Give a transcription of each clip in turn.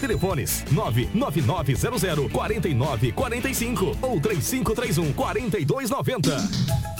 Telefones 99900 4945 ou 3531 4290.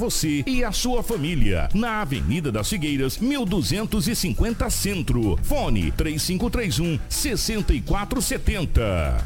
você e a sua família. Na Avenida das Figueiras, 1250 Centro. Fone 3531 6470.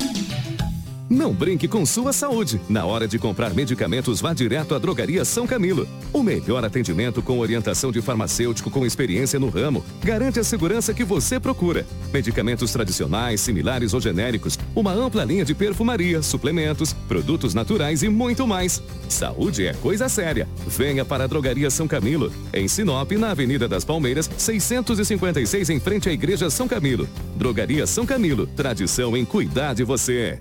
Não brinque com sua saúde. Na hora de comprar medicamentos, vá direto à Drogaria São Camilo. O melhor atendimento com orientação de farmacêutico com experiência no ramo garante a segurança que você procura. Medicamentos tradicionais, similares ou genéricos, uma ampla linha de perfumaria, suplementos, produtos naturais e muito mais. Saúde é coisa séria. Venha para a Drogaria São Camilo, em Sinop, na Avenida das Palmeiras, 656, em frente à Igreja São Camilo. Drogaria São Camilo, tradição em cuidar de você.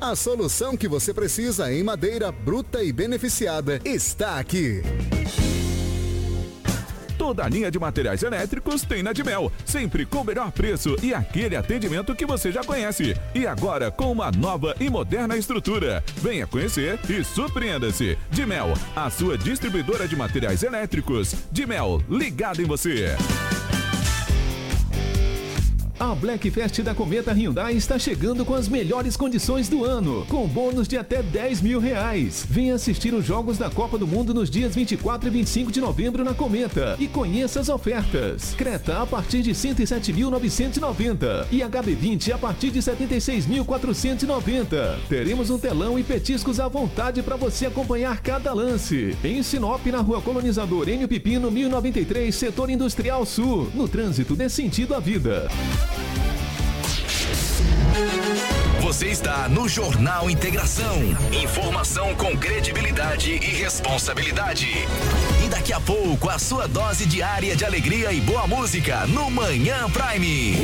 A solução que você precisa em madeira bruta e beneficiada está aqui. Toda a linha de materiais elétricos tem na Dimel, sempre com o melhor preço e aquele atendimento que você já conhece. E agora com uma nova e moderna estrutura. Venha conhecer e surpreenda-se. Dimel, a sua distribuidora de materiais elétricos. Dimel, ligado em você. A Black Fest da Cometa Hyundai está chegando com as melhores condições do ano, com bônus de até 10 mil reais. Venha assistir os Jogos da Copa do Mundo nos dias 24 e 25 de novembro na Cometa e conheça as ofertas. Creta a partir de 107.990 e HB20 a partir de 76.490. Teremos um telão e petiscos à vontade para você acompanhar cada lance. Em Sinop, na Rua Colonizador Enio Pipino, 1093, Setor Industrial Sul. No trânsito dê sentido à vida. Você está no Jornal Integração. Informação com credibilidade e responsabilidade. E daqui a pouco, a sua dose diária de alegria e boa música no Manhã Prime.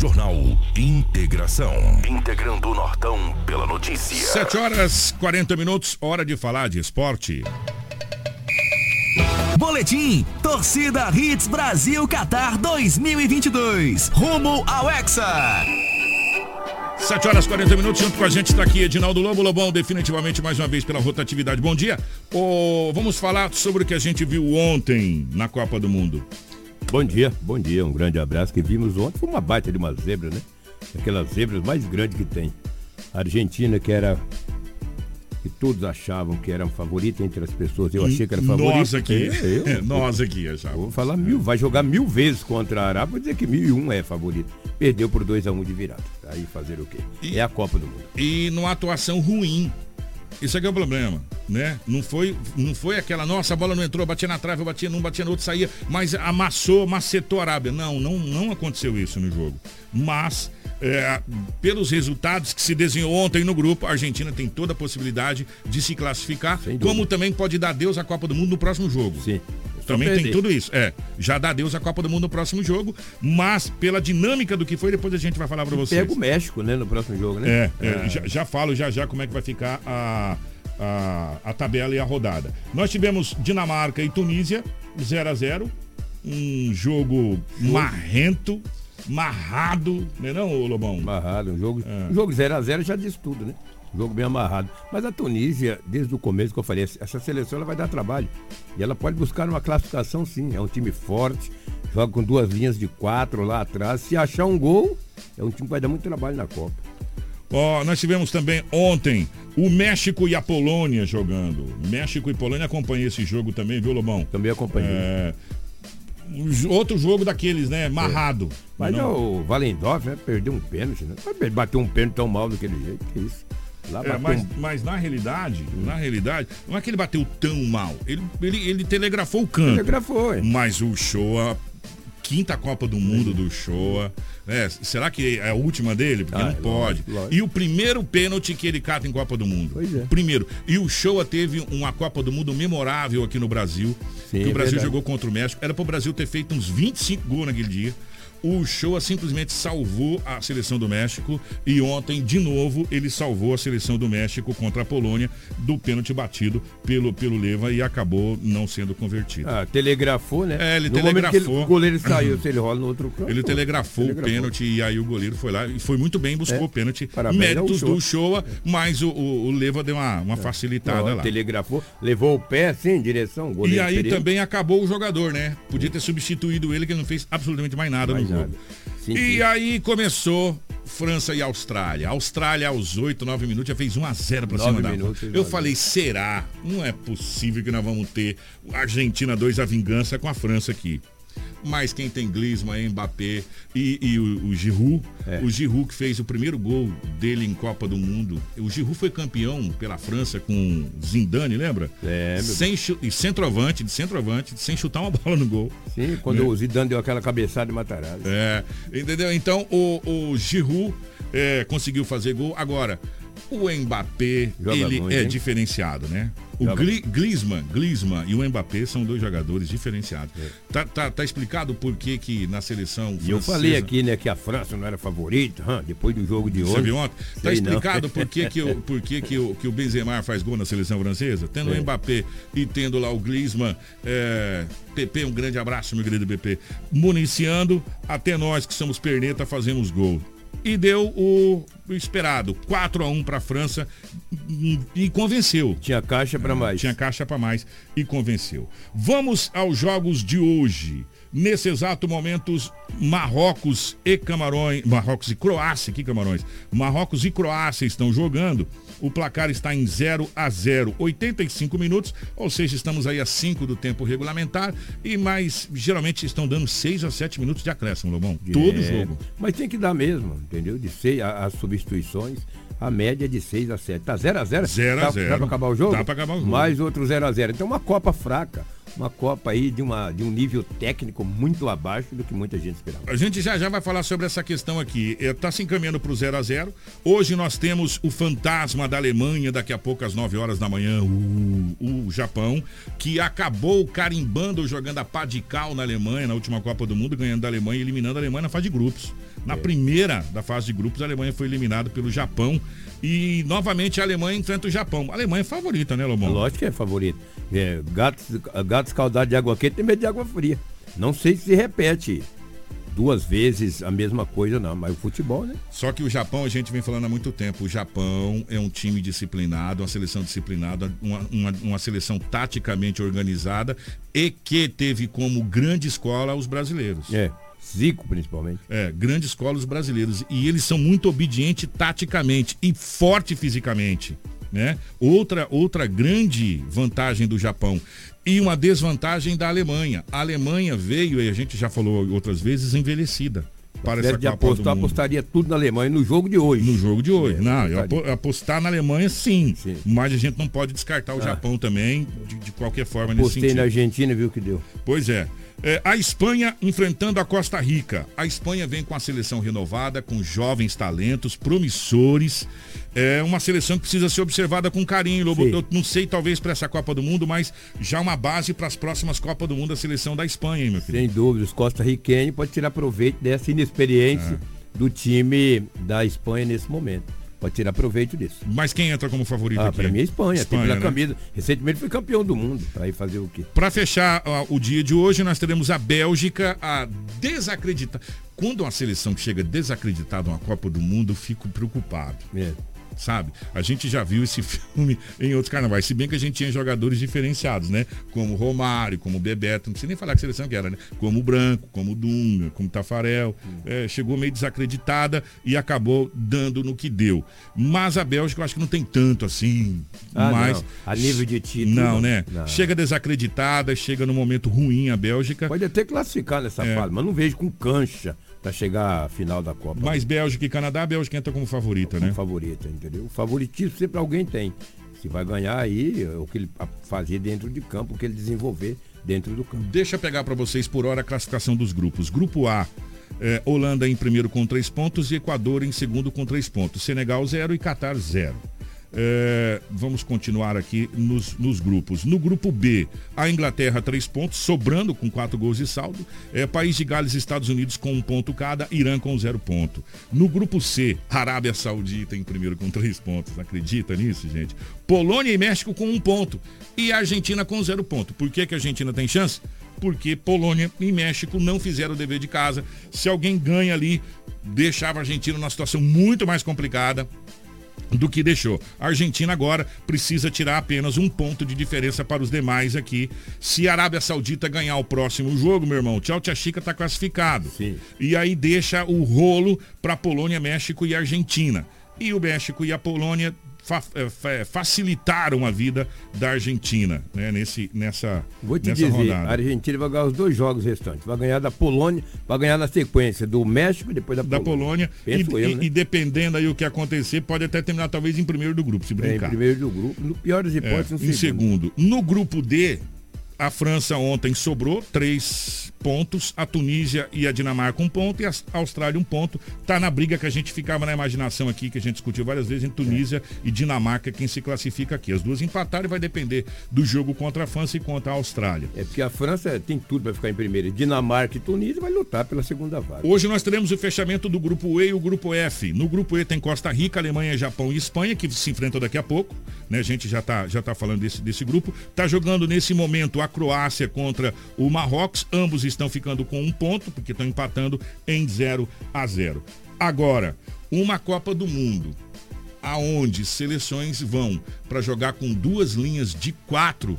Jornal Integração. Integrando o Nortão pela notícia. 7 horas 40 minutos, hora de falar de esporte. Boletim Torcida Hits Brasil Qatar 2022. Rumo ao Hexa. 7 horas 40 minutos, junto com a gente está aqui Edinaldo Lobo Lobão, definitivamente mais uma vez pela rotatividade. Bom dia. Oh, vamos falar sobre o que a gente viu ontem na Copa do Mundo. Bom dia, bom dia, um grande abraço. Que vimos ontem foi uma baita de uma zebra, né? Aquelas zebras mais grandes que tem. A Argentina, que era. Que todos achavam que era favorita entre as pessoas. Eu achei que era favorita. Nós aqui. Eu, eu, nós aqui achávamos. Vou falar mil, vai jogar mil vezes contra a Arábia, vou dizer que mil e um é favorito. Perdeu por 2 a 1 um de virada. Aí fazer o quê? E- é a Copa do Mundo. E numa atuação ruim. Isso aqui é o problema, né? Não foi, não foi aquela, nossa, a bola não entrou, batia na trave, batia num, batia no outro, saía, mas amassou, macetou a Arábia. Não, não, não aconteceu isso no jogo. Mas, é, pelos resultados que se desenhou ontem no grupo, a Argentina tem toda a possibilidade de se classificar, como também pode dar Deus à Copa do Mundo no próximo jogo. Sim. Também tem tudo isso. É, já dá Deus à Copa do Mundo no próximo jogo, mas pela dinâmica do que foi, depois a gente vai falar pra vocês. Pega o México, né, no próximo jogo, né? É, é, Já, já falo já já como é que vai ficar a, a, a tabela e a rodada. Nós tivemos Dinamarca e Tunísia, 0 a 0 um jogo marrento, marrado, né não, ô Lobão? Amarrado, um jogo, um jogo 0x0 já diz tudo, né? Um jogo bem amarrado. Mas a Tunísia, desde o começo que eu falei, essa seleção ela vai dar trabalho. E ela pode buscar uma classificação sim. É um time forte, joga com duas linhas de quatro lá atrás. Se achar um gol, é um time que vai dar muito trabalho na Copa. Ó, nós tivemos também ontem o México e a Polônia jogando. México e Polônia acompanhei esse jogo também, viu, Lobão? Também acompanhei. É, outro jogo daqueles, né? Marrado. Mas Não- o Valendorf, né, perdeu um pênalti, né? Bateu um pênalti tão mal daquele jeito, que isso. É, mas, mas na realidade, na realidade, não é que ele bateu tão mal. Ele, ele, ele telegrafou o campo. Telegrafou, é. Mas o Showa, quinta Copa do Mundo do Showa. É, será que é a última dele? Porque Ah, não pode. lógico. E o primeiro pênalti que ele cata em Copa do Mundo. Pois é. Primeiro. E o Showa teve uma Copa do Mundo memorável aqui no Brasil. Sim, que o é Brasil jogou contra o México. Era para o Brasil ter feito uns 25 gols naquele dia. O Showa simplesmente salvou a seleção do México e ontem, de novo, ele salvou a seleção do México contra a Polônia do pênalti batido pelo, pelo Leva e acabou não sendo convertido. Ah, telegrafou, né? É, ele no telegrafou. o goleiro saiu, se ele rola no outro campo. Ele telegrafou, telegrafou. o pênalti e aí o goleiro foi lá e foi muito bem, buscou É. o pênalti. Parabéns Méritos ao do Showa, mas o, o, o Leva deu uma, uma facilitada Ó, lá. Telegrafou, levou o pé assim, em direção, o E goleiro aí experiente. também acabou o jogador, né? Podia ter substituído ele, que ele não fez absolutamente mais nada Mais no jogo. Nada. Sim, e sim. aí começou França e Austrália. A Austrália aos 8, 9 minutos já fez 1 a 0 pra Nove cima da minutos, Eu 1 a 0. falei, será? Não é possível que nós vamos ter Argentina 2 a vingança com a França aqui. Mas quem tem Griezmann, Mbappé e, e o, o Giroud, É. o Giroud que fez o primeiro gol dele em Copa do Mundo. O Giroud foi campeão pela França com Zidane, lembra? É, meu- sem e centroavante, de centroavante, sem chutar uma bola no gol. Sim, quando o Zidane deu aquela cabeçada de Matarazzo. É, entendeu? Então o, o Giroud é, conseguiu fazer gol. Agora, o Mbappé, Joga ele muito, é hein? diferenciado, né? O Joga Gli, Griezmann, Griezmann e o Mbappé são dois jogadores diferenciados. Tá, tá, tá explicado por que que na seleção É. E eu falei aqui, né, que a França não era favorita, hã, depois do jogo de hoje. Você viu ontem? Tá Sei não. explicado por que, que, o, por que, que, o, que o Benzema faz gol na seleção francesa? Tendo É. o Mbappé e tendo lá o Griezmann. É, PP, um grande abraço, meu querido PP. Municiando, até nós que somos perneta fazemos gol. E deu o, esperado, 4 a 1 para a França e- e convenceu. Tinha caixa pra mais. Tinha caixa para mais e convenceu. Vamos aos jogos de hoje. Nesse exato momento, Marrocos e Camarões, Marrocos e Croácia, que Camarões? Marrocos e Croácia estão jogando. O placar está em 0 a 0, 85 minutos, ou seja, estamos aí a 5 do tempo regulamentar e mais geralmente estão dando 6 a 7 minutos de acréscimo, Lobão. Todo É, jogo. Mas tem que dar mesmo, entendeu? De seis, a- as substituições, a média é de 6 a 7. Tá 0 a 0 0 a Dá- 0. Dá pra acabar o jogo? Dá pra acabar o jogo. Mais outro 0 a 0 Então uma Copa fraca. Uma Copa aí de, uma, de um nível técnico muito abaixo do que muita gente esperava. A gente já já vai falar sobre essa questão aqui. Está se encaminhando para o 0 a 0 Hoje nós temos o fantasma da Alemanha, daqui a pouco às 9 horas da manhã, o, o Japão, que acabou carimbando jogando a pá de cal na Alemanha, na última Copa do Mundo, ganhando da Alemanha eliminando a Alemanha na fase de grupos. Na primeira da fase de grupos, a Alemanha foi eliminada pelo Japão. E novamente a Alemanha enfrenta o Japão. A Alemanha é favorita, né, Lobão? Lógico que é favorito. É, gatos, gatos caldados de água quente tem medo de água fria. Não sei se repete duas vezes a mesma coisa, não, mas o futebol, né? Só que o Japão, a gente vem falando há muito tempo, o Japão é um time disciplinado, uma seleção disciplinada, uma, uma, uma seleção taticamente organizada e que teve como grande escola os brasileiros. É, Zico principalmente. É, grande escola os brasileiros. E eles são muito obedientes taticamente e forte fisicamente. Né? Outra, outra grande vantagem do Japão e uma desvantagem da Alemanha. A Alemanha veio, e a gente já falou outras vezes, envelhecida para essa de Copa apostar, apostaria tudo na Alemanha no jogo de hoje. No jogo de hoje. É, não, eu apostar na Alemanha sim, Sim. Mas a gente não pode descartar o Ah. Japão também, de, de qualquer forma, nesse Apostei sentido. na Argentina, viu que deu. Pois é. É, A Espanha enfrentando a Costa Rica. A Espanha vem com a seleção renovada, com jovens talentos, promissores. É uma seleção que precisa ser observada com carinho. Lobo. Sim. Eu não sei, talvez, para essa Copa do Mundo, mas já uma base para as próximas Copas do Mundo, a seleção da Espanha, hein, meu filho? Sem dúvida, os costarriquenhos podem tirar proveito dessa inexperiência É. do time da Espanha nesse momento. Pode tirar proveito disso. Mas quem entra como favorito Ah, aqui? pra mim é Espanha, Espanha, pela né? camisa. Recentemente foi campeão do mundo. Aí fazer o quê? Para fechar o dia de hoje, nós teremos a Bélgica a desacreditar. Quando uma seleção chega desacreditada a uma Copa do Mundo, eu fico preocupado. É. Sabe? A gente já viu esse filme em outros carnavais. Se bem que a gente tinha jogadores diferenciados, né? Como Romário, como Bebeto, não precisa nem falar que seleção que era, né? Como Branco, como Dunga, como Tafarel. É, chegou meio desacreditada e acabou dando no que deu. Mas a Bélgica eu acho que não tem tanto assim. Ah, mas não. A nível de título, Não, não. né? Não. Chega desacreditada, chega num momento ruim a Bélgica. Pode até classificar nessa É. fase, mas não vejo com cancha para chegar à final da Copa. Mas Bélgica e Canadá, a Bélgica entra como favorita, né? favorita, entendeu? O favoritismo sempre alguém tem. Se vai ganhar aí, é o que ele fazer dentro de campo, o que ele desenvolver dentro do campo. Deixa eu pegar para vocês por hora a classificação dos grupos. Grupo A, eh, Holanda em primeiro com três pontos e Equador em segundo com três pontos. Senegal zero e Catar zero. Eh, vamos continuar aqui nos, nos grupos. No grupo B, a Inglaterra três pontos, sobrando com quatro gols de saldo. Eh, País de Gales e Estados Unidos com um ponto cada, Irã com zero ponto. No grupo C, Arábia Saudita em primeiro com três pontos. Acredita nisso, gente? Polônia e México com um ponto. E Argentina com zero ponto. Por que, que a Argentina tem chance? Porque Polônia e México não fizeram o dever de casa. Se alguém ganha ali, deixava a Argentina numa situação muito mais complicada do que deixou. A Argentina agora precisa tirar apenas um ponto de diferença para os demais aqui. Se a Arábia Saudita ganhar o próximo jogo, meu irmão, tchau, tia Chica tá classificado. Sim. E aí deixa o rolo para Polônia, México e Argentina. E o México e a Polônia fa- eh, fa- facilitaram a vida da Argentina, né, nesse, nessa, Vou te nessa dizer, rodada. a Argentina vai ganhar os dois jogos restantes. Vai ganhar da Polônia, vai ganhar na sequência do México e depois da, da Polônia. E, Penso eu, e- né? e dependendo aí o que acontecer, pode até terminar talvez em primeiro do grupo, se É, em brincar. primeiro do grupo. No pior das É, hipóteses, em segundo. No grupo D, a França ontem sobrou três pontos, a Tunísia e a Dinamarca um ponto e a Austrália um ponto. Tá na briga que a gente ficava na imaginação aqui, que a gente discutiu várias vezes, entre Tunísia e Dinamarca, quem se classifica aqui. As duas empataram e vai depender do jogo contra a França e contra a Austrália. É porque a França tem tudo para ficar em primeiro. Dinamarca e Tunísia vai lutar pela segunda vaga. Hoje nós teremos o fechamento do grupo E e o grupo F. No grupo E tem Costa Rica, Alemanha, Japão e Espanha, que se enfrentam daqui a pouco. Né? A gente já tá, já tá falando desse, desse grupo. Tá jogando nesse momento a Croácia contra o Marrocos. Ambos estão ficando com um ponto, porque estão empatando em 0 a 0. Agora, uma Copa do Mundo aonde seleções vão para jogar com duas linhas de quatro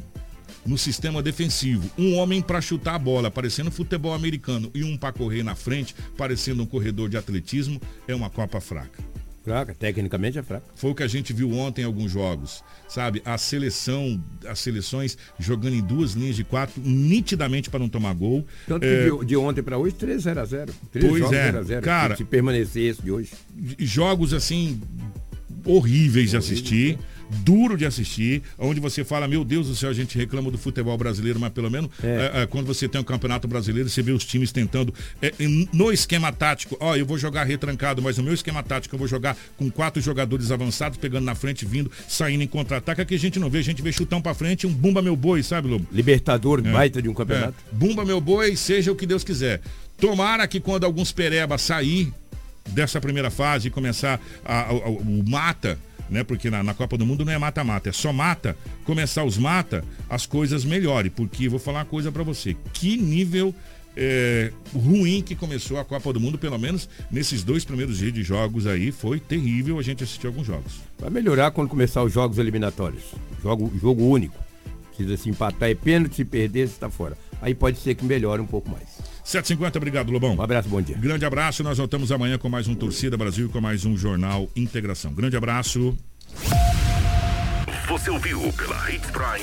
no sistema defensivo. Um homem para chutar a bola, parecendo futebol americano, e um para correr na frente, parecendo um corredor de atletismo, é uma Copa fraca. Fraca, tecnicamente é fraca. Foi o que a gente viu ontem em alguns jogos, sabe? A seleção, as seleções jogando em duas linhas de quatro, nitidamente para não tomar gol. Tanto É, que de, de ontem para hoje, 3 0 a 0 Três Pois jogos é, 0 a 0 cara. Se permanecer esse de hoje. jogos assim horríveis de assistir, duro de assistir, onde você fala, meu Deus do céu, a gente reclama do futebol brasileiro, mas pelo menos É. é, é, quando você tem um campeonato brasileiro, você vê os times tentando, é, no esquema tático, ó, eu vou jogar retrancado, mas no meu esquema tático eu vou jogar com quatro jogadores avançados, pegando na frente, vindo, saindo em contra-ataque, aqui a gente não vê, a gente vê chutão pra frente, um bumba meu boi, sabe, Lobo? Libertador, É. baita de um campeonato. Bumba meu boi, seja o que Deus quiser. Tomara que quando alguns pereba sair dessa primeira fase e começar a- a- a- o mata, né? Porque na, na Copa do Mundo não é mata-mata, é só mata. Começar os mata, as coisas melhorem. Porque vou falar uma coisa pra você. Que nível é, ruim que começou a Copa do Mundo, pelo menos nesses dois primeiros dias de jogos aí, foi terrível a gente assistir alguns jogos. Vai melhorar quando começar os jogos eliminatórios. Jogo, jogo único. Precisa se empatar e pênalti, se perder, você está fora. Aí pode ser que melhore um pouco mais. 750, obrigado, Lobão. Um abraço, bom dia. Grande abraço, nós voltamos amanhã com mais um Torcida Brasil, com mais um Jornal Integração. Grande abraço. Você ouviu pela Hits Prime